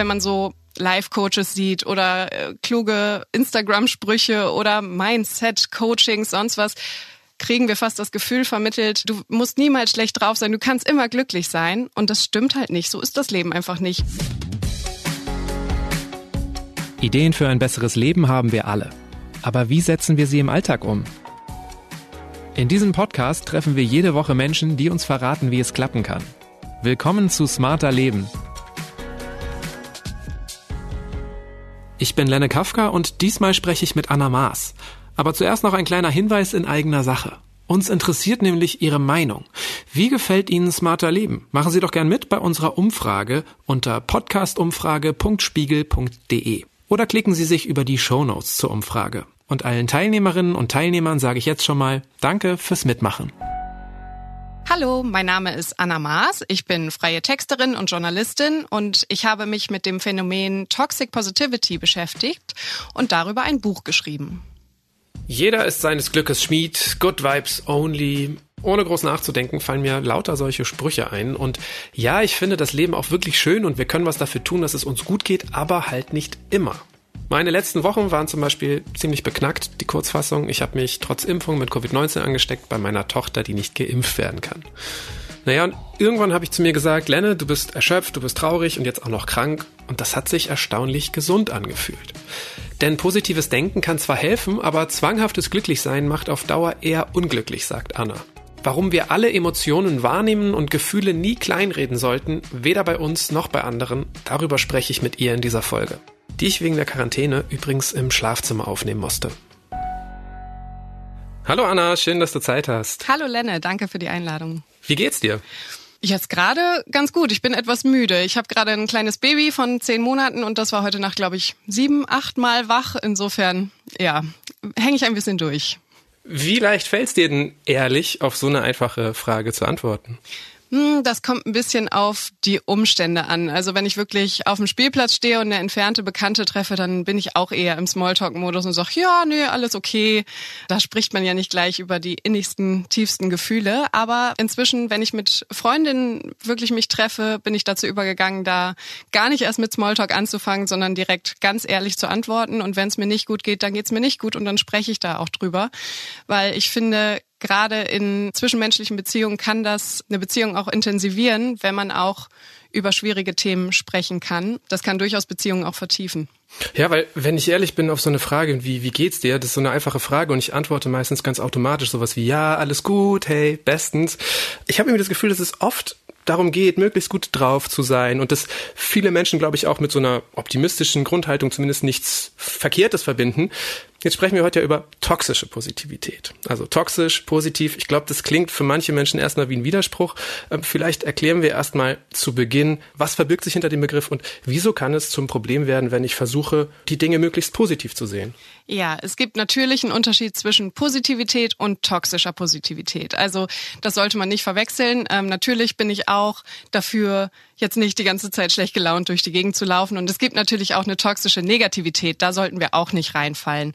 wenn man so Life-Coaches sieht oder äh, kluge Instagram-Sprüche oder Mindset-Coachings, sonst was, kriegen wir fast das Gefühl vermittelt, du musst niemals schlecht drauf sein, du kannst immer glücklich sein. Und das stimmt halt nicht. So ist das Leben einfach nicht. Ideen für ein besseres Leben haben wir alle. Aber wie setzen wir sie im Alltag um? In diesem Podcast treffen wir jede Woche Menschen, die uns verraten, wie es klappen kann. Willkommen zu Smarter Leben. Ich bin Lenne Kafka und diesmal spreche ich mit Anna Maas. Aber zuerst noch ein kleiner Hinweis in eigener Sache. Uns interessiert nämlich Ihre Meinung. Wie gefällt Ihnen Smarter Leben? Machen Sie doch gern mit bei unserer Umfrage unter podcastumfrage.spiegel.de oder klicken Sie sich über die Shownotes zur Umfrage. Und allen Teilnehmerinnen und Teilnehmern sage ich jetzt schon mal Danke fürs Mitmachen. Hallo, mein Name ist Anna Maas. Ich bin freie Texterin und Journalistin und ich habe mich mit dem Phänomen Toxic Positivity beschäftigt und darüber ein Buch geschrieben. Jeder ist seines Glückes Schmied, Good Vibes Only. Ohne groß nachzudenken fallen mir lauter solche Sprüche ein. Und ja, ich finde das Leben auch wirklich schön und wir können was dafür tun, dass es uns gut geht, aber halt nicht immer. Meine letzten Wochen waren zum Beispiel ziemlich beknackt, die Kurzfassung. Ich habe mich trotz Impfung mit Covid-19 angesteckt bei meiner Tochter, die nicht geimpft werden kann. Naja, und irgendwann habe ich zu mir gesagt, Lenne, du bist erschöpft, du bist traurig und jetzt auch noch krank. Und das hat sich erstaunlich gesund angefühlt. Denn positives Denken kann zwar helfen, aber zwanghaftes Glücklichsein macht auf Dauer eher unglücklich, sagt Anna. Warum wir alle Emotionen wahrnehmen und Gefühle nie kleinreden sollten, weder bei uns noch bei anderen, darüber spreche ich mit ihr in dieser Folge die ich wegen der Quarantäne übrigens im Schlafzimmer aufnehmen musste. Hallo Anna, schön, dass du Zeit hast. Hallo Lenne, danke für die Einladung. Wie geht's dir? Jetzt gerade ganz gut. Ich bin etwas müde. Ich habe gerade ein kleines Baby von zehn Monaten und das war heute Nacht, glaube ich, sieben, acht Mal wach. Insofern, ja, hänge ich ein bisschen durch. Wie leicht fällt es dir denn ehrlich, auf so eine einfache Frage zu antworten? Hm, das kommt ein bisschen auf die Umstände an. Also wenn ich wirklich auf dem Spielplatz stehe und eine entfernte Bekannte treffe, dann bin ich auch eher im Smalltalk-Modus und sage, ja, nö, alles okay. Da spricht man ja nicht gleich über die innigsten, tiefsten Gefühle. Aber inzwischen, wenn ich mit Freundinnen wirklich mich treffe, bin ich dazu übergegangen, da gar nicht erst mit Smalltalk anzufangen, sondern direkt ganz ehrlich zu antworten. Und wenn es mir nicht gut geht, dann geht es mir nicht gut und dann spreche ich da auch drüber. Weil ich finde, gerade in zwischenmenschlichen Beziehungen kann das eine Beziehung auch intensivieren, wenn man auch über schwierige Themen sprechen kann. Das kann durchaus Beziehungen auch vertiefen. Ja, weil wenn ich ehrlich bin auf so eine Frage, wie, wie geht's dir? Das ist so eine einfache Frage und ich antworte meistens ganz automatisch sowas wie, ja, alles gut, hey, bestens. Ich habe irgendwie das Gefühl, dass es oft darum geht, möglichst gut drauf zu sein und dass viele Menschen, glaube ich, auch mit so einer optimistischen Grundhaltung zumindest nichts Verkehrtes verbinden. Jetzt sprechen wir heute ja über toxische Positivität. Also toxisch, positiv. Ich glaube, das klingt für manche Menschen erstmal wie ein Widerspruch. Ähm, vielleicht erklären wir erstmal zu Beginn, was verbirgt sich hinter dem Begriff und wieso kann es zum Problem werden, wenn ich versuche, die Dinge möglichst positiv zu sehen. Ja, es gibt natürlich einen Unterschied zwischen Positivität und toxischer Positivität. Also das sollte man nicht verwechseln. Ähm, natürlich bin ich auch dafür, jetzt nicht die ganze Zeit schlecht gelaunt durch die Gegend zu laufen. Und es gibt natürlich auch eine toxische Negativität. Da sollten wir auch nicht reinfallen.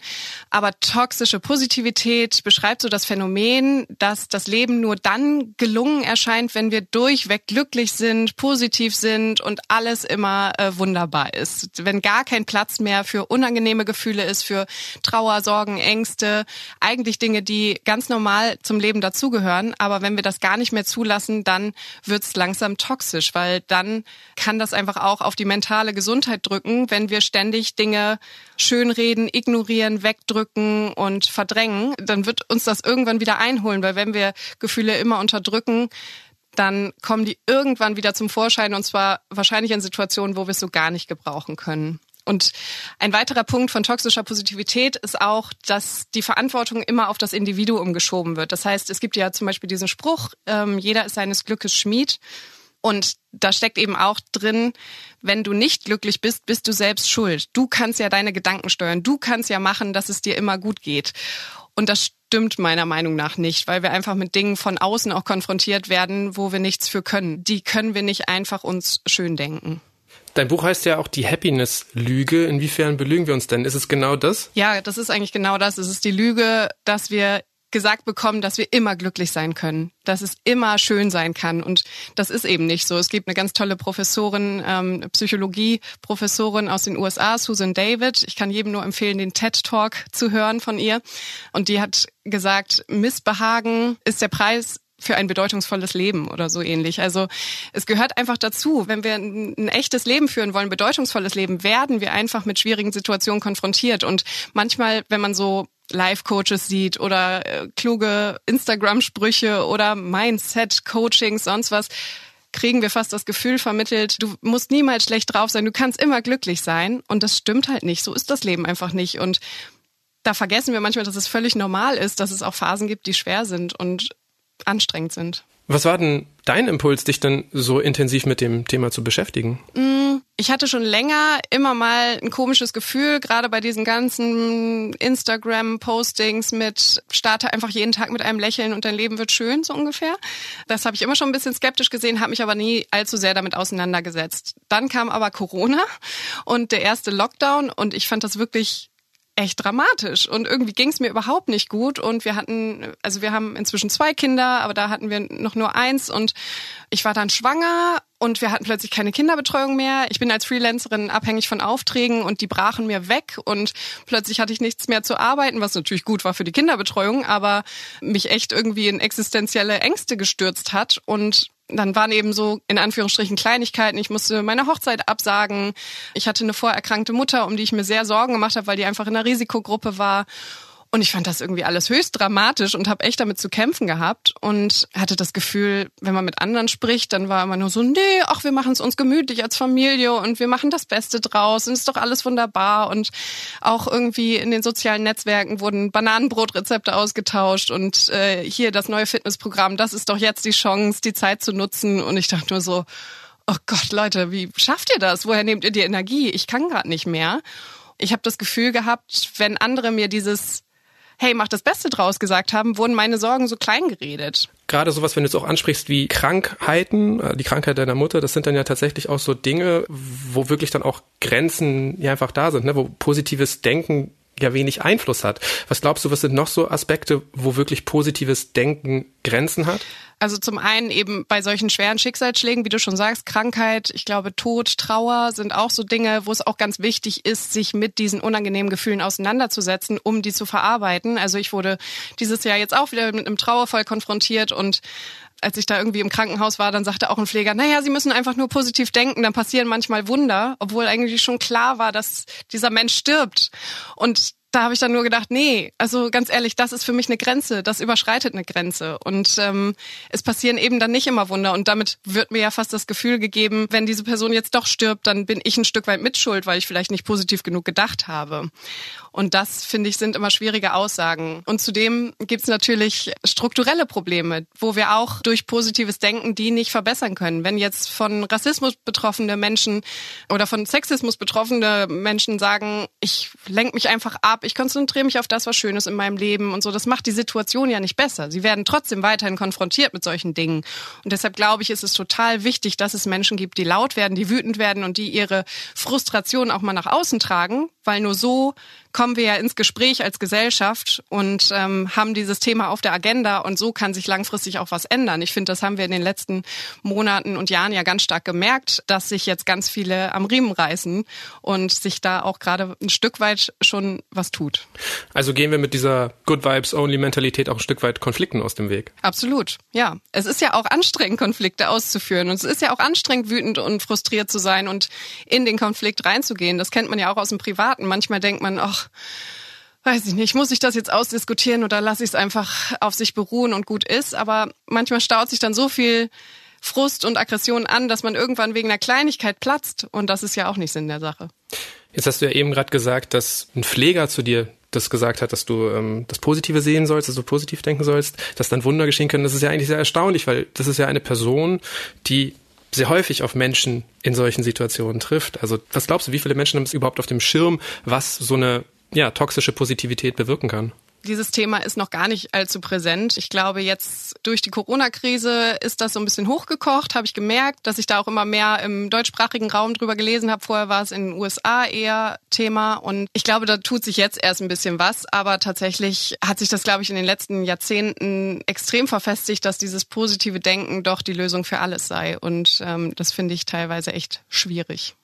Aber toxische Positivität beschreibt so das Phänomen, dass das Leben nur dann gelungen erscheint, wenn wir durchweg glücklich sind, positiv sind und alles immer äh, wunderbar ist. Wenn gar kein Platz mehr für unangenehme Gefühle ist, für Trauer, Sorgen, Ängste, eigentlich Dinge, die ganz normal zum Leben dazugehören. Aber wenn wir das gar nicht mehr zulassen, dann wird's langsam toxisch, weil dann kann das einfach auch auf die mentale Gesundheit drücken, wenn wir ständig Dinge schönreden, ignorieren, wegdrücken und verdrängen. Dann wird uns das irgendwann wieder einholen, weil wenn wir Gefühle immer unterdrücken, dann kommen die irgendwann wieder zum Vorschein und zwar wahrscheinlich in Situationen, wo wir es so gar nicht gebrauchen können. Und ein weiterer Punkt von toxischer Positivität ist auch, dass die Verantwortung immer auf das Individuum geschoben wird. Das heißt, es gibt ja zum Beispiel diesen Spruch, ähm, jeder ist seines Glückes Schmied. Und da steckt eben auch drin, wenn du nicht glücklich bist, bist du selbst schuld. Du kannst ja deine Gedanken steuern. Du kannst ja machen, dass es dir immer gut geht. Und das stimmt meiner Meinung nach nicht, weil wir einfach mit Dingen von außen auch konfrontiert werden, wo wir nichts für können. Die können wir nicht einfach uns schön denken. Dein Buch heißt ja auch die Happiness-Lüge. Inwiefern belügen wir uns denn? Ist es genau das? Ja, das ist eigentlich genau das. Es ist die Lüge, dass wir gesagt bekommen, dass wir immer glücklich sein können, dass es immer schön sein kann. Und das ist eben nicht so. Es gibt eine ganz tolle Professorin, ähm, Psychologie-Professorin aus den USA, Susan David. Ich kann jedem nur empfehlen, den TED-Talk zu hören von ihr. Und die hat gesagt, Missbehagen ist der Preis für ein bedeutungsvolles Leben oder so ähnlich. Also es gehört einfach dazu. Wenn wir ein, echtes Leben führen wollen, bedeutungsvolles Leben, werden wir einfach mit schwierigen Situationen konfrontiert. Und manchmal, wenn man so Life-Coaches sieht oder äh, kluge Instagram-Sprüche oder Mindset-Coachings, sonst was, kriegen wir fast das Gefühl vermittelt, du musst niemals schlecht drauf sein, du kannst immer glücklich sein. Und das stimmt halt nicht. So ist das Leben einfach nicht. Und da vergessen wir manchmal, dass es völlig normal ist, dass es auch Phasen gibt, die schwer sind. Und anstrengend sind. Was war denn dein Impuls, dich dann so intensiv mit dem Thema zu beschäftigen? Mm, ich hatte schon länger immer mal ein komisches Gefühl, gerade bei diesen ganzen Instagram-Postings mit starte einfach jeden Tag mit einem Lächeln und dein Leben wird schön, so ungefähr. Das habe ich immer schon ein bisschen skeptisch gesehen, habe mich aber nie allzu sehr damit auseinandergesetzt. Dann kam aber Corona und der erste Lockdown und ich fand das wirklich echt dramatisch. Und irgendwie ging es mir überhaupt nicht gut. Und wir hatten, also wir haben inzwischen zwei Kinder, aber da hatten wir noch nur eins. Und ich war dann schwanger und wir hatten plötzlich keine Kinderbetreuung mehr. Ich bin als Freelancerin abhängig von Aufträgen und die brachen mir weg. Und plötzlich hatte ich nichts mehr zu arbeiten, was natürlich gut war für die Kinderbetreuung, aber mich echt irgendwie in existenzielle Ängste gestürzt hat. Und dann waren eben so in Anführungsstrichen Kleinigkeiten. Ich musste meine Hochzeit absagen. Ich hatte eine vorerkrankte Mutter, um die ich mir sehr Sorgen gemacht habe, weil die einfach in einer Risikogruppe war. Und ich fand das irgendwie alles höchst dramatisch und habe echt damit zu kämpfen gehabt und hatte das Gefühl, wenn man mit anderen spricht, dann war immer nur so, nee, ach, wir machen es uns gemütlich als Familie und wir machen das Beste draus und ist doch alles wunderbar. Und auch irgendwie in den sozialen Netzwerken wurden Bananenbrotrezepte ausgetauscht und äh, hier das neue Fitnessprogramm, das ist doch jetzt die Chance, die Zeit zu nutzen. Und ich dachte nur so, oh Gott, Leute, wie schafft ihr das? Woher nehmt ihr die Energie? Ich kann gerade nicht mehr. Ich habe das Gefühl gehabt, wenn andere mir dieses hey, mach das Beste draus gesagt haben, wurden meine Sorgen so klein geredet. Gerade sowas, wenn du es auch ansprichst wie Krankheiten, äh, die Krankheit deiner Mutter, das sind dann ja tatsächlich auch so Dinge, wo wirklich dann auch Grenzen ja einfach da sind, ne? wo positives Denken ja wenig Einfluss hat. Was glaubst du, was sind noch so Aspekte, wo wirklich positives Denken Grenzen hat? Also zum einen eben bei solchen schweren Schicksalsschlägen, wie du schon sagst, Krankheit, ich glaube Tod, Trauer sind auch so Dinge, wo es auch ganz wichtig ist, sich mit diesen unangenehmen Gefühlen auseinanderzusetzen, um die zu verarbeiten. Also ich wurde dieses Jahr jetzt auch wieder mit einem Trauerfall konfrontiert und als ich da irgendwie im Krankenhaus war, dann sagte auch ein Pfleger, naja, Sie müssen einfach nur positiv denken, dann passieren manchmal Wunder, obwohl eigentlich schon klar war, dass dieser Mensch stirbt. Und da habe ich dann nur gedacht, nee, also ganz ehrlich, das ist für mich eine Grenze, das überschreitet eine Grenze. Und ähm, es passieren eben dann nicht immer Wunder. Und damit wird mir ja fast das Gefühl gegeben, wenn diese Person jetzt doch stirbt, dann bin ich ein Stück weit mitschuld, weil ich vielleicht nicht positiv genug gedacht habe. Und das, finde ich, sind immer schwierige Aussagen. Und zudem gibt es natürlich strukturelle Probleme, wo wir auch durch positives Denken die nicht verbessern können. Wenn jetzt von Rassismus betroffene Menschen oder von Sexismus betroffene Menschen sagen, ich lenke mich einfach ab, ich konzentriere mich auf das, was Schönes in meinem Leben und so, das macht die Situation ja nicht besser. Sie werden trotzdem weiterhin konfrontiert mit solchen Dingen. Und deshalb glaube ich, ist es total wichtig, dass es Menschen gibt, die laut werden, die wütend werden und die ihre Frustration auch mal nach außen tragen, weil nur so kommen wir ja ins Gespräch als Gesellschaft und ähm, haben dieses Thema auf der Agenda und so kann sich langfristig auch was ändern. Ich finde, das haben wir in den letzten Monaten und Jahren ja ganz stark gemerkt, dass sich jetzt ganz viele am Riemen reißen und sich da auch gerade ein Stück weit schon was tut. Also gehen wir mit dieser Good Vibes Only Mentalität auch ein Stück weit Konflikten aus dem Weg. Absolut, ja. Es ist ja auch anstrengend, Konflikte auszuführen und es ist ja auch anstrengend, wütend und frustriert zu sein und in den Konflikt reinzugehen. Das kennt man ja auch aus dem Privaten. Manchmal denkt man, ach, weiß ich nicht, muss ich das jetzt ausdiskutieren oder lasse ich es einfach auf sich beruhen und gut ist. Aber manchmal staut sich dann so viel Frust und Aggression an, dass man irgendwann wegen einer Kleinigkeit platzt. Und das ist ja auch nicht Sinn der Sache. Jetzt hast du ja eben gerade gesagt, dass ein Pfleger zu dir das gesagt hat, dass du ähm, das Positive sehen sollst, dass du positiv denken sollst, dass dann Wunder geschehen können. Das ist ja eigentlich sehr erstaunlich, weil das ist ja eine Person, die sehr häufig auf Menschen in solchen Situationen trifft. Also was glaubst du, wie viele Menschen haben es überhaupt auf dem Schirm, was so eine ja, toxische Positivität bewirken kann. dieses Thema ist noch gar nicht allzu präsent. Ich glaube, jetzt durch die Corona-Krise ist das so ein bisschen hochgekocht, habe ich gemerkt, dass ich da auch immer mehr im deutschsprachigen Raum drüber gelesen habe. Vorher war es in den USA eher Thema und ich glaube, da tut sich jetzt erst ein bisschen was, aber tatsächlich hat sich das, glaube ich, in den letzten Jahrzehnten extrem verfestigt, dass dieses positive Denken doch die Lösung für alles sei und ähm, das finde ich teilweise echt schwierig.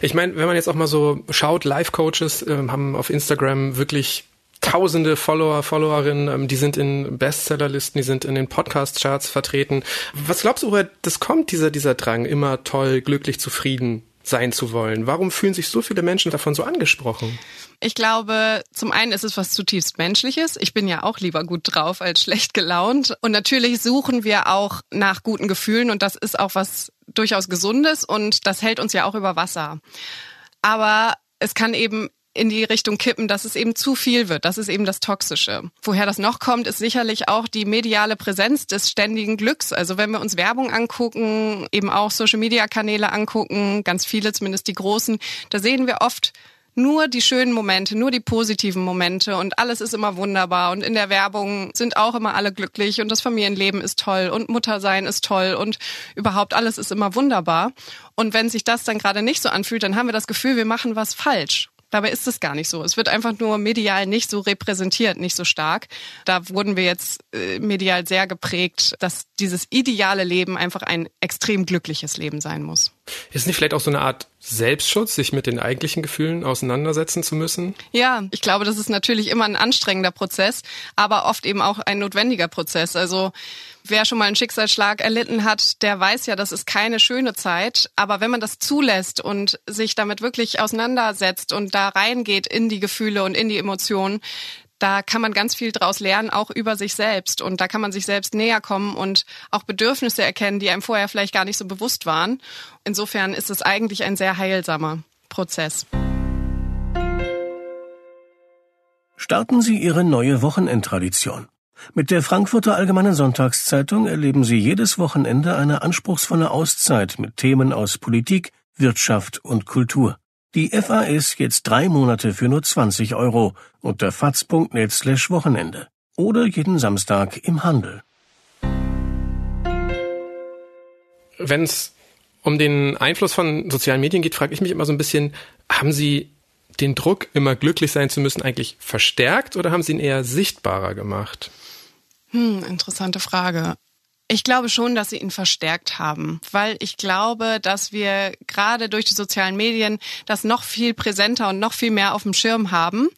Ich meine, wenn man jetzt auch mal so schaut, Life-Coaches äh, haben auf Instagram wirklich tausende Follower, Followerinnen, ähm, die sind in Bestsellerlisten, die sind in den Podcast-Charts vertreten. Was glaubst du, woher das kommt, dieser, dieser Drang, immer toll, glücklich, zufrieden sein zu wollen? Warum fühlen sich so viele Menschen davon so angesprochen? Ich glaube, zum einen ist es was zutiefst Menschliches. Ich bin ja auch lieber gut drauf als schlecht gelaunt. Und natürlich suchen wir auch nach guten Gefühlen und das ist auch was durchaus Gesundes und das hält uns ja auch über Wasser. Aber es kann eben in die Richtung kippen, dass es eben zu viel wird. Das ist eben das Toxische. Woher das noch kommt, ist sicherlich auch die mediale Präsenz des ständigen Glücks. Also wenn wir uns Werbung angucken, eben auch Social-Media-Kanäle angucken, ganz viele, zumindest die großen, da sehen wir oft nur die schönen Momente, nur die positiven Momente und alles ist immer wunderbar und in der Werbung sind auch immer alle glücklich und das Familienleben ist toll und Muttersein ist toll und überhaupt alles ist immer wunderbar. Und wenn sich das dann gerade nicht so anfühlt, dann haben wir das Gefühl, wir machen was falsch. Dabei ist es gar nicht so. Es wird einfach nur medial nicht so repräsentiert, nicht so stark. Da wurden wir jetzt äh, medial sehr geprägt, dass dieses ideale Leben einfach ein extrem glückliches Leben sein muss. Ist nicht vielleicht auch so eine Art Selbstschutz, sich mit den eigentlichen Gefühlen auseinandersetzen zu müssen? Ja, ich glaube, das ist natürlich immer ein anstrengender Prozess, aber oft eben auch ein notwendiger Prozess. Also wer schon mal einen Schicksalsschlag erlitten hat, der weiß ja, das ist keine schöne Zeit. Aber wenn man das zulässt und sich damit wirklich auseinandersetzt und da reingeht in die Gefühle und in die Emotionen, da kann man ganz viel draus lernen, auch über sich selbst. Und da kann man sich selbst näher kommen und auch Bedürfnisse erkennen, die einem vorher vielleicht gar nicht so bewusst waren. Insofern ist es eigentlich ein sehr heilsamer Prozess. Starten Sie Ihre neue Wochenendtradition. Mit der Frankfurter Allgemeinen Sonntagszeitung erleben Sie jedes Wochenende eine anspruchsvolle Auszeit mit Themen aus Politik, Wirtschaft und Kultur. Die FAS jetzt drei Monate für nur 20 Euro unter faz.net slash Wochenende oder jeden Samstag im Handel. Wenn es um den Einfluss von sozialen Medien geht, frage ich mich immer so ein bisschen, haben Sie den Druck, immer glücklich sein zu müssen, eigentlich verstärkt oder haben Sie ihn eher sichtbarer gemacht? Hm, interessante Frage. Ich glaube schon, dass sie ihn verstärkt haben, weil ich glaube, dass wir gerade durch die sozialen Medien das noch viel präsenter und noch viel mehr auf dem Schirm haben,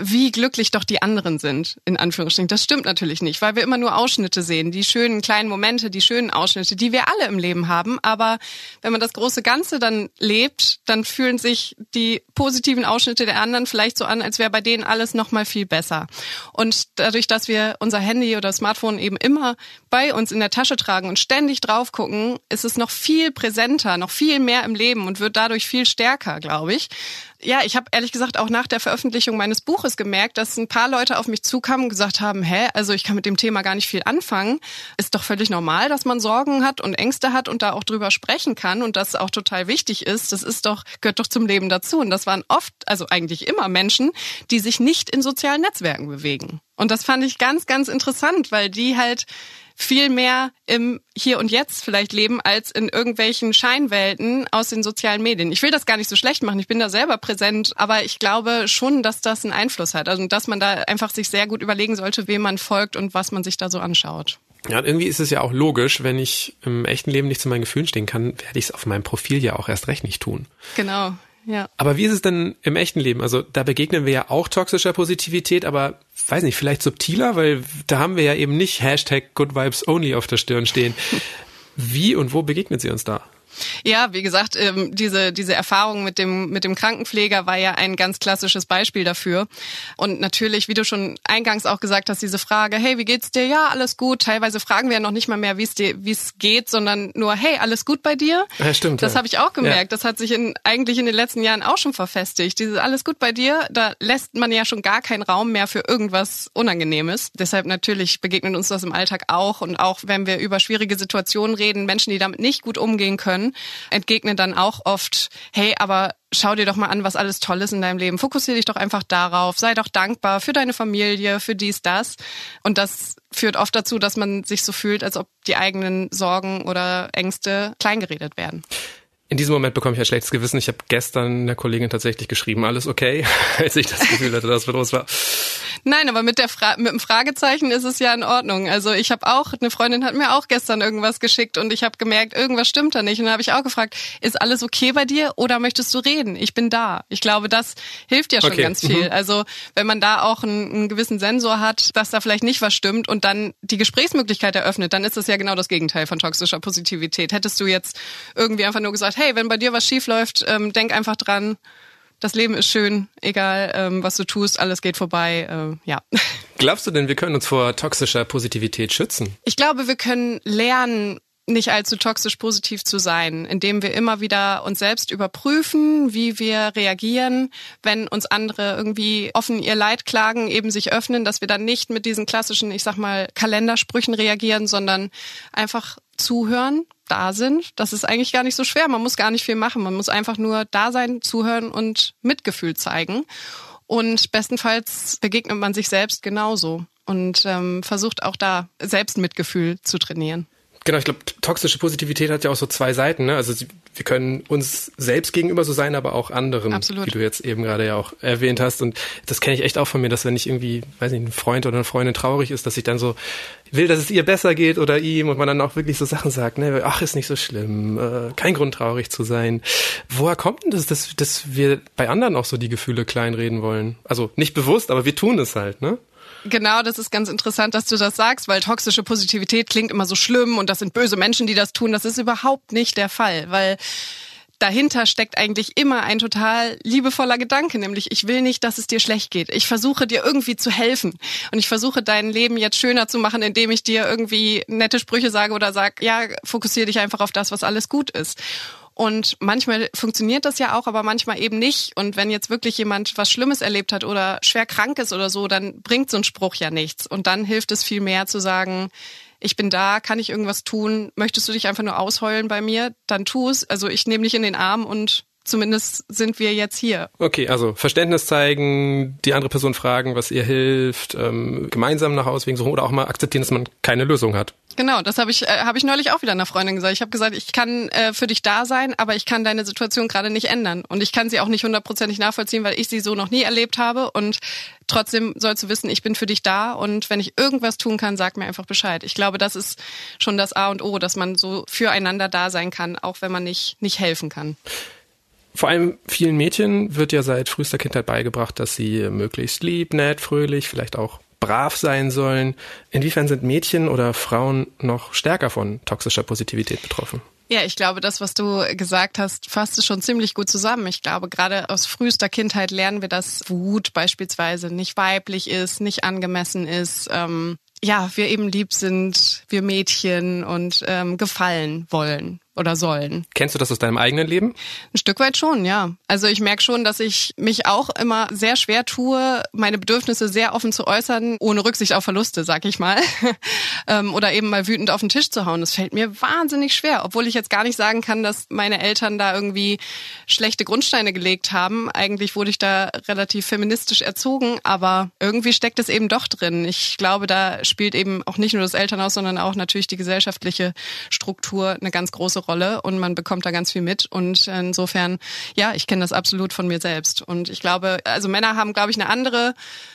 wie glücklich doch die anderen sind, in Anführungsstrichen. Das stimmt natürlich nicht, weil wir immer nur Ausschnitte sehen, die schönen kleinen Momente, die schönen Ausschnitte, die wir alle im Leben haben. Aber wenn man das große Ganze dann lebt, dann fühlen sich die positiven Ausschnitte der anderen vielleicht so an, als wäre bei denen alles noch mal viel besser. Und dadurch, dass wir unser Handy oder Smartphone eben immer bei uns in der Tasche tragen und ständig drauf gucken, ist es noch viel präsenter, noch viel mehr im Leben und wird dadurch viel stärker, glaube ich. Ja, ich habe ehrlich gesagt auch nach der Veröffentlichung meines Buches gemerkt, dass ein paar Leute auf mich zukamen und gesagt haben, hä, also ich kann mit dem Thema gar nicht viel anfangen. Ist doch völlig normal, dass man Sorgen hat und Ängste hat und da auch drüber sprechen kann und das auch total wichtig ist. Das ist doch, gehört doch zum Leben dazu. Und das waren oft, also eigentlich immer Menschen, die sich nicht in sozialen Netzwerken bewegen. Und das fand ich ganz, ganz interessant, weil die halt viel mehr im Hier und Jetzt vielleicht leben als in irgendwelchen Scheinwelten aus den sozialen Medien. Ich will das gar nicht so schlecht machen, ich bin da selber präsent, aber ich glaube schon, dass das einen Einfluss hat. Also dass man da einfach sich sehr gut überlegen sollte, wem man folgt und was man sich da so anschaut. Ja, und irgendwie ist es ja auch logisch, wenn ich im echten Leben nicht zu meinen Gefühlen stehen kann, werde ich es auf meinem Profil ja auch erst recht nicht tun. Genau, ja. Aber wie ist es denn im echten Leben? Also da begegnen wir ja auch toxischer Positivität, aber weiß nicht, vielleicht subtiler, weil da haben wir ja eben nicht Hashtag Good Vibes Only auf der Stirn stehen. Wie und wo begegnet sie uns da? Ja, wie gesagt, ähm, diese, diese Erfahrung mit dem, mit dem Krankenpfleger war ja ein ganz klassisches Beispiel dafür. Und natürlich, wie du schon eingangs auch gesagt hast, diese Frage, hey, wie geht's dir? Ja, alles gut. Teilweise fragen wir ja noch nicht mal mehr, wie es dir, wie es geht, sondern nur, hey, alles gut bei dir? Ja, stimmt. Das ja. habe ich auch gemerkt. Ja. Das hat sich in, eigentlich in den letzten Jahren auch schon verfestigt. Dieses alles gut bei dir, da lässt man ja schon gar keinen Raum mehr für irgendwas Unangenehmes. Deshalb natürlich begegnet uns das im Alltag auch. Und auch wenn wir über schwierige Situationen reden, Menschen, die damit nicht gut umgehen können, führen, entgegnen dann auch oft, hey, aber schau dir doch mal an, was alles Tolles in deinem Leben. Fokussiere dich doch einfach darauf. Sei doch dankbar für deine Familie, für dies, das. Und das führt oft dazu, dass man sich so fühlt, als ob die eigenen Sorgen oder Ängste kleingeredet werden. In diesem Moment bekomme ich ein schlechtes Gewissen. Ich habe gestern einer Kollegin tatsächlich geschrieben, alles okay, als ich das Gefühl hatte, dass was los war. Nein, aber mit der Fra mit dem Fragezeichen ist es ja in Ordnung. Also ich habe auch, eine Freundin hat mir auch gestern irgendwas geschickt und ich habe gemerkt, irgendwas stimmt da nicht. Und dann habe ich auch gefragt, ist alles okay bei dir oder möchtest du reden? Ich bin da. Ich glaube, das hilft ja schon okay. ganz viel. Mhm. Also wenn man da auch einen, einen gewissen Sensor hat, dass da vielleicht nicht was stimmt und dann die Gesprächsmöglichkeit eröffnet, dann ist das ja genau das Gegenteil von toxischer Positivität. Hättest du jetzt irgendwie einfach nur gesagt, hey, wenn bei dir was schief läuft, ähm, denk einfach dran, das Leben ist schön, egal ähm, was du tust, alles geht vorbei. Äh, ja. Glaubst du denn, wir können uns vor toxischer Positivität schützen? Ich glaube, wir können lernen, nicht allzu toxisch positiv zu sein, indem wir immer wieder uns selbst überprüfen, wie wir reagieren, wenn uns andere irgendwie offen ihr Leid klagen, eben sich öffnen, dass wir dann nicht mit diesen klassischen, ich sag mal, Kalendersprüchen reagieren, sondern einfach zuhören, da sind. Das ist eigentlich gar nicht so schwer. Man muss gar nicht viel machen. Man muss einfach nur da sein, zuhören und Mitgefühl zeigen. Und bestenfalls begegnet man sich selbst genauso und ähm, versucht auch da selbst Mitgefühl zu trainieren. Genau, ich glaube, toxische Positivität hat ja auch so zwei Seiten. Ne? Also wir können uns selbst gegenüber so sein, aber auch anderen, Absolut. wie du jetzt eben gerade ja auch erwähnt hast. Und das kenne ich echt auch von mir, dass wenn ich irgendwie, weiß nicht, ein Freund oder eine Freundin traurig ist, dass ich dann so will, dass es ihr besser geht oder ihm und man dann auch wirklich so Sachen sagt, ne, ach, ist nicht so schlimm, äh, kein Grund traurig zu sein. Woher kommt denn das, dass, dass wir bei anderen auch so die Gefühle kleinreden wollen? Also nicht bewusst, aber wir tun es halt, ne? Genau, das ist ganz interessant, dass du das sagst, weil toxische Positivität klingt immer so schlimm und das sind böse Menschen, die das tun. Das ist überhaupt nicht der Fall, weil dahinter steckt eigentlich immer ein total liebevoller Gedanke, nämlich ich will nicht, dass es dir schlecht geht. Ich versuche dir irgendwie zu helfen und ich versuche dein Leben jetzt schöner zu machen, indem ich dir irgendwie nette Sprüche sage oder sag, ja, fokussiere dich einfach auf das, was alles gut ist. Und manchmal funktioniert das ja auch, aber manchmal eben nicht. Und wenn jetzt wirklich jemand was Schlimmes erlebt hat oder schwer krank ist oder so, dann bringt so ein Spruch ja nichts. Und dann hilft es viel mehr zu sagen, ich bin da, kann ich irgendwas tun? Möchtest du dich einfach nur ausheulen bei mir? Dann tu es. Also ich nehme dich in den Arm und zumindest sind wir jetzt hier. Okay, also Verständnis zeigen, die andere Person fragen, was ihr hilft, ähm, gemeinsam nach Auswegen suchen oder auch mal akzeptieren, dass man keine Lösung hat. Genau, das habe ich, äh, hab ich neulich auch wieder einer Freundin gesagt. Ich habe gesagt, ich kann äh, für dich da sein, aber ich kann deine Situation gerade nicht ändern. Und ich kann sie auch nicht hundertprozentig nachvollziehen, weil ich sie so noch nie erlebt habe. Und trotzdem sollst du wissen, ich bin für dich da. Und wenn ich irgendwas tun kann, sag mir einfach Bescheid. Ich glaube, das ist schon das A und O, dass man so füreinander da sein kann, auch wenn man nicht, nicht helfen kann. Vor allem vielen Mädchen wird ja seit frühester Kindheit beigebracht, dass sie möglichst lieb, nett, fröhlich, vielleicht auch brav sein sollen. Inwiefern sind Mädchen oder Frauen noch stärker von toxischer Positivität betroffen? Ja, ich glaube, das, was du gesagt hast, fasst es schon ziemlich gut zusammen. Ich glaube, gerade aus frühester Kindheit lernen wir, dass Wut beispielsweise nicht weiblich ist, nicht angemessen ist. Ähm, ja, wir eben lieb sind, wir Mädchen und ähm, gefallen wollen oder sollen. Kennst du das aus deinem eigenen Leben? Ein Stück weit schon, ja. Also ich merke schon, dass ich mich auch immer sehr schwer tue, meine Bedürfnisse sehr offen zu äußern, ohne Rücksicht auf Verluste, sag ich mal. Ähm, oder eben mal wütend auf den Tisch zu hauen. Das fällt mir wahnsinnig schwer, obwohl ich jetzt gar nicht sagen kann, dass meine Eltern da irgendwie schlechte Grundsteine gelegt haben. Eigentlich wurde ich da relativ feministisch erzogen, aber irgendwie steckt es eben doch drin. Ich glaube, da spielt eben auch nicht nur das Elternhaus, sondern auch natürlich die gesellschaftliche Struktur eine ganz große Rolle und man bekommt da ganz viel mit. Und insofern, ja, ich kenne das absolut von mir selbst. Und ich glaube, also Männer haben, glaube ich, eine andere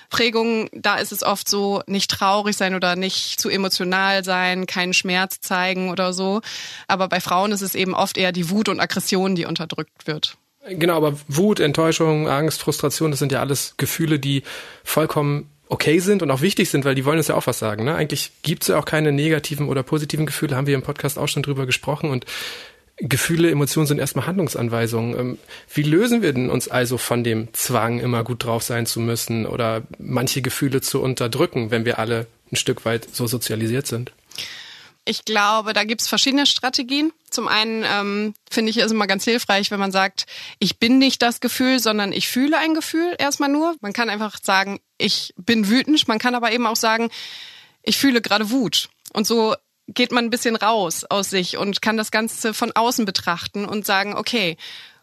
Prägung. Da ist es oft so, nicht traurig sein oder nicht zu emotional sein, keinen Schmerz zeigen oder so. Aber bei Frauen ist es eben oft eher die Wut und Aggression, die unterdrückt wird. Genau, aber Wut, Enttäuschung, Angst, Frustration, das sind ja alles Gefühle, die vollkommen okay sind und auch wichtig sind, weil die wollen uns ja auch was sagen. Ne? Eigentlich gibt es ja auch keine negativen oder positiven Gefühle, haben wir im Podcast auch schon drüber gesprochen und Gefühle, Emotionen sind erstmal Handlungsanweisungen. Ähm, wie lösen wir denn uns also von dem Zwang, immer gut drauf sein zu müssen oder manche Gefühle zu unterdrücken, wenn wir alle ein Stück weit so sozialisiert sind? Ich glaube, da gibt's verschiedene Strategien. Zum einen ähm, finde ich es immer ganz hilfreich, wenn man sagt, ich bin nicht das Gefühl, sondern ich fühle ein Gefühl erstmal nur. Man kann einfach sagen, ich bin wütend. Man kann aber eben auch sagen, ich fühle gerade Wut. Und so geht man ein bisschen raus aus sich und kann das Ganze von außen betrachten und sagen, okay,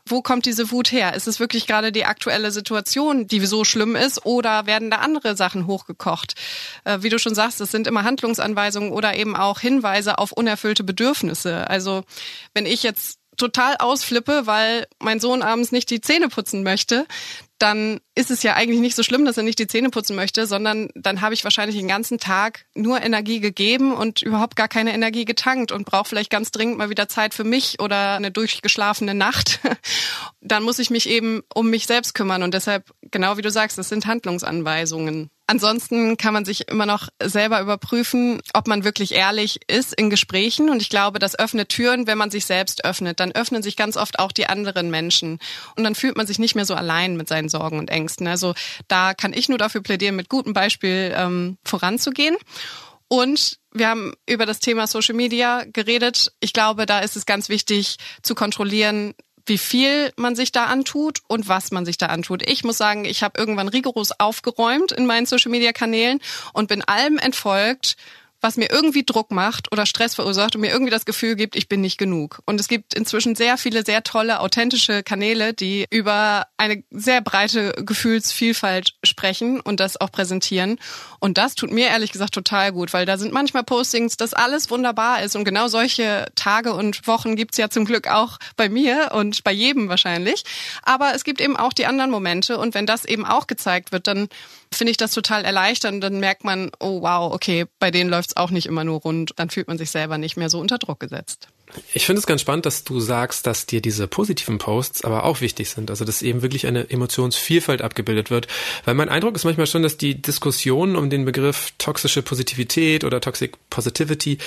wo kommt diese Wut her? Ist es wirklich gerade die aktuelle Situation, die so schlimm ist, oder werden da andere Sachen hochgekocht? Äh, wie du schon sagst, es sind immer Handlungsanweisungen oder eben auch Hinweise auf unerfüllte Bedürfnisse. Also wenn ich jetzt total ausflippe, weil mein Sohn abends nicht die Zähne putzen möchte, dann ist es ja eigentlich nicht so schlimm, dass er nicht die Zähne putzen möchte, sondern dann habe ich wahrscheinlich den ganzen Tag nur Energie gegeben und überhaupt gar keine Energie getankt und brauche vielleicht ganz dringend mal wieder Zeit für mich oder eine durchgeschlafene Nacht. dann muss ich mich eben um mich selbst kümmern und deshalb, genau wie du sagst, das sind Handlungsanweisungen. Ansonsten kann man sich immer noch selber überprüfen, ob man wirklich ehrlich ist in Gesprächen. Und ich glaube, das öffnet Türen, wenn man sich selbst öffnet. Dann öffnen sich ganz oft auch die anderen Menschen. Und dann fühlt man sich nicht mehr so allein mit seinen Sorgen und Ängsten. Also da kann ich nur dafür plädieren, mit gutem Beispiel ähm, voranzugehen. Und wir haben über das Thema Social Media geredet. Ich glaube, da ist es ganz wichtig zu kontrollieren, wie viel man sich da antut und was man sich da antut. Ich muss sagen, ich habe irgendwann rigoros aufgeräumt in meinen Social-Media-Kanälen und bin allem entfolgt, was mir irgendwie Druck macht oder Stress verursacht und mir irgendwie das Gefühl gibt, ich bin nicht genug. Und es gibt inzwischen sehr viele sehr tolle, authentische Kanäle, die über eine sehr breite Gefühlsvielfalt sprechen und das auch präsentieren. Und das tut mir ehrlich gesagt total gut, weil da sind manchmal Postings, dass alles wunderbar ist. Und genau solche Tage und Wochen gibt's ja zum Glück auch bei mir und bei jedem wahrscheinlich. Aber es gibt eben auch die anderen Momente. Und wenn das eben auch gezeigt wird, dann finde ich das total erleichternd. Dann merkt man, oh wow, okay, bei denen läuft's auch nicht immer nur rund. Dann fühlt man sich selber nicht mehr so unter Druck gesetzt. Ich finde es ganz spannend, dass du sagst, dass dir diese positiven Posts aber auch wichtig sind. Also, dass eben wirklich eine Emotionsvielfalt abgebildet wird. Weil mein Eindruck ist manchmal schon, dass die Diskussion um den Begriff toxische Positivität oder Toxic Positivity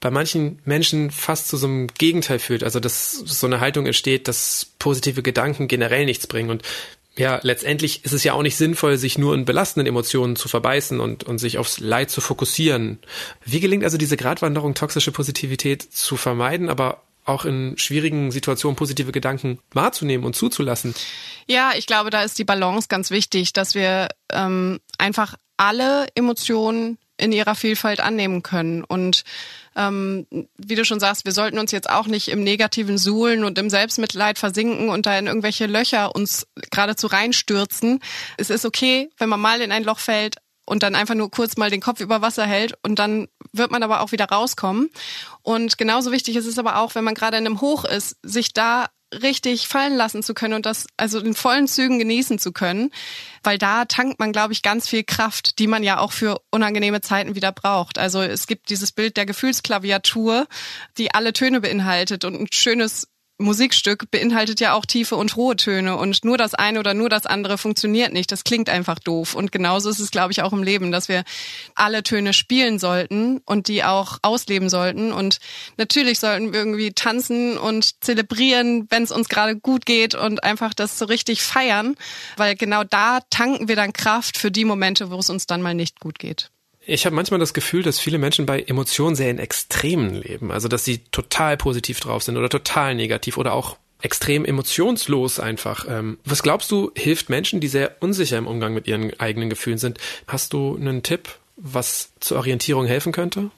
bei manchen Menschen fast zu so einem Gegenteil führt. Also, dass so eine Haltung entsteht, dass positive Gedanken generell nichts bringen. Und ja, letztendlich ist es ja auch nicht sinnvoll, sich nur in belastenden Emotionen zu verbeißen und, und sich aufs Leid zu fokussieren. Wie gelingt also diese Gratwanderung, toxische Positivität zu vermeiden, aber auch in schwierigen Situationen positive Gedanken wahrzunehmen und zuzulassen? Ja, ich glaube, da ist die Balance ganz wichtig, dass wir ähm, einfach alle Emotionen in ihrer Vielfalt annehmen können und ähm, wie du schon sagst, wir sollten uns jetzt auch nicht im negativen Suhlen und im Selbstmitleid versinken und da in irgendwelche Löcher uns geradezu reinstürzen. Es ist okay, wenn man mal in ein Loch fällt, und dann einfach nur kurz mal den Kopf über Wasser hält und dann wird man aber auch wieder rauskommen. Und genauso wichtig ist es aber auch, wenn man gerade in einem Hoch ist, sich da richtig fallen lassen zu können und das also in vollen Zügen genießen zu können, weil da tankt man, glaube ich, ganz viel Kraft, die man ja auch für unangenehme Zeiten wieder braucht. Also es gibt dieses Bild der Gefühlsklaviatur, die alle Töne beinhaltet und ein schönes Musikstück beinhaltet ja auch tiefe und hohe Töne und nur das eine oder nur das andere funktioniert nicht. Das klingt einfach doof. Und genauso ist es, glaube ich, auch im Leben, dass wir alle Töne spielen sollten und die auch ausleben sollten. Und natürlich sollten wir irgendwie tanzen und zelebrieren, wenn es uns gerade gut geht und einfach das so richtig feiern, weil genau da tanken wir dann Kraft für die Momente, wo es uns dann mal nicht gut geht. Ich habe manchmal das Gefühl, dass viele Menschen bei Emotionen sehr in Extremen leben. Also dass sie total positiv drauf sind oder total negativ oder auch extrem emotionslos einfach. Ähm, was glaubst du, hilft Menschen, die sehr unsicher im Umgang mit ihren eigenen Gefühlen sind? Hast du einen Tipp, was zur Orientierung helfen könnte?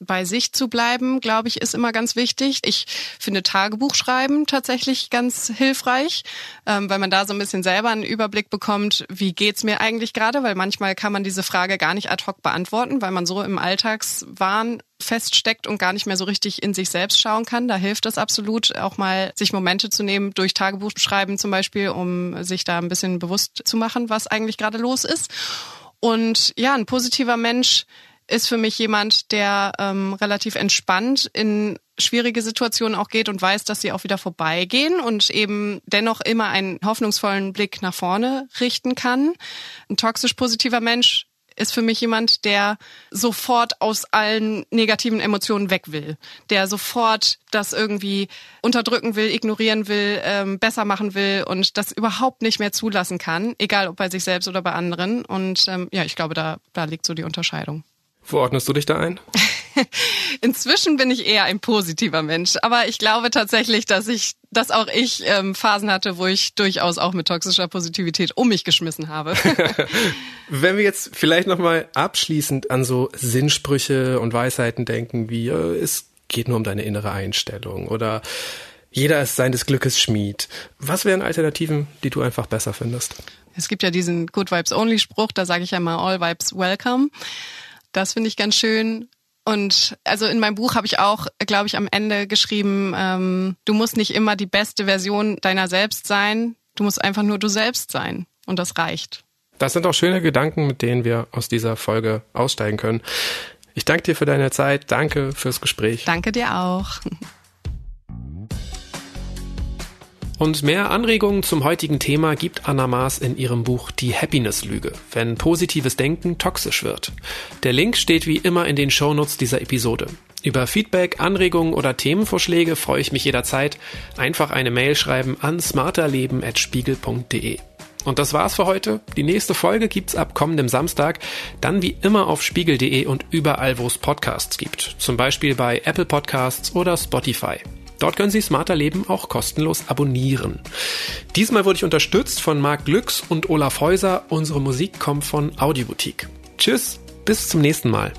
Bei sich zu bleiben, glaube ich, ist immer ganz wichtig. Ich finde Tagebuchschreiben tatsächlich ganz hilfreich, ähm, weil man da so ein bisschen selber einen Überblick bekommt, wie geht's mir eigentlich gerade, weil manchmal kann man diese Frage gar nicht ad hoc beantworten, weil man so im Alltagswahn feststeckt und gar nicht mehr so richtig in sich selbst schauen kann. Da hilft es absolut, auch mal sich Momente zu nehmen, durch Tagebuchschreiben zum Beispiel, um sich da ein bisschen bewusst zu machen, was eigentlich gerade los ist. Und ja, ein positiver Mensch ist für mich jemand, der ähm, relativ entspannt in schwierige Situationen auch geht und weiß, dass sie auch wieder vorbeigehen und eben dennoch immer einen hoffnungsvollen Blick nach vorne richten kann. Ein toxisch positiver Mensch ist für mich jemand, der sofort aus allen negativen Emotionen weg will, der sofort das irgendwie unterdrücken will, ignorieren will, ähm, besser machen will und das überhaupt nicht mehr zulassen kann, egal ob bei sich selbst oder bei anderen. Und ähm, ja, ich glaube, da, da liegt so die Unterscheidung. Wo ordnest du dich da ein? Inzwischen bin ich eher ein positiver Mensch, aber ich glaube tatsächlich, dass ich dass auch ich ähm, Phasen hatte, wo ich durchaus auch mit toxischer Positivität um mich geschmissen habe. Wenn wir jetzt vielleicht nochmal abschließend an so Sinnsprüche und Weisheiten denken, wie äh, es geht nur um deine innere Einstellung oder jeder ist seines Glückes Schmied. Was wären Alternativen, die du einfach besser findest? Es gibt ja diesen Good Vibes Only Spruch, da sage ich ja mal All Vibes Welcome. Das finde ich ganz schön. Und also in meinem Buch habe ich auch, glaube ich, am Ende geschrieben, ähm, du musst nicht immer die beste Version deiner selbst sein, du musst einfach nur du selbst sein. Und das reicht. Das sind auch schöne Gedanken, mit denen wir aus dieser Folge aussteigen können. Ich danke dir für deine Zeit, danke fürs Gespräch. Danke dir auch. Und mehr Anregungen zum heutigen Thema gibt Anna Maas in ihrem Buch Die Happiness-Lüge, wenn positives Denken toxisch wird. Der Link steht wie immer in den Shownotes dieser Episode. Über Feedback, Anregungen oder Themenvorschläge freue ich mich jederzeit. Einfach eine Mail schreiben an smarterleben.spiegel.de. Und das war's für heute. Die nächste Folge gibt's ab kommendem Samstag, dann wie immer auf spiegel.de und überall, wo es Podcasts gibt. Zum Beispiel bei Apple Podcasts oder Spotify. Dort können Sie Smarter Leben auch kostenlos abonnieren. Diesmal wurde ich unterstützt von Marc Glücks und Olaf Häuser. Unsere Musik kommt von Audioboutique. Tschüss, bis zum nächsten Mal.